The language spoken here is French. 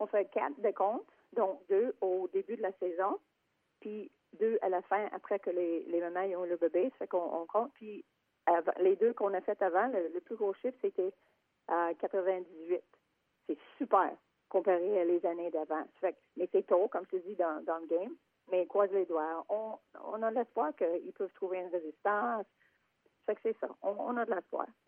on fait quatre décomptes, donc deux au début de la saison, puis deux à la fin après que les, mamans ont le bébé. Ça fait qu'on compte. Puis les deux qu'on a fait avant, le, plus gros chiffre, c'était euh, 98. C'est super comparé à les années d'avant. Mais c'est tôt, comme tu dis, dans, dans le game. Mais croise les doigts. On, on a l'espoir qu'ils peuvent trouver une résistance. Ça fait que c'est ça. On a de l'espoir.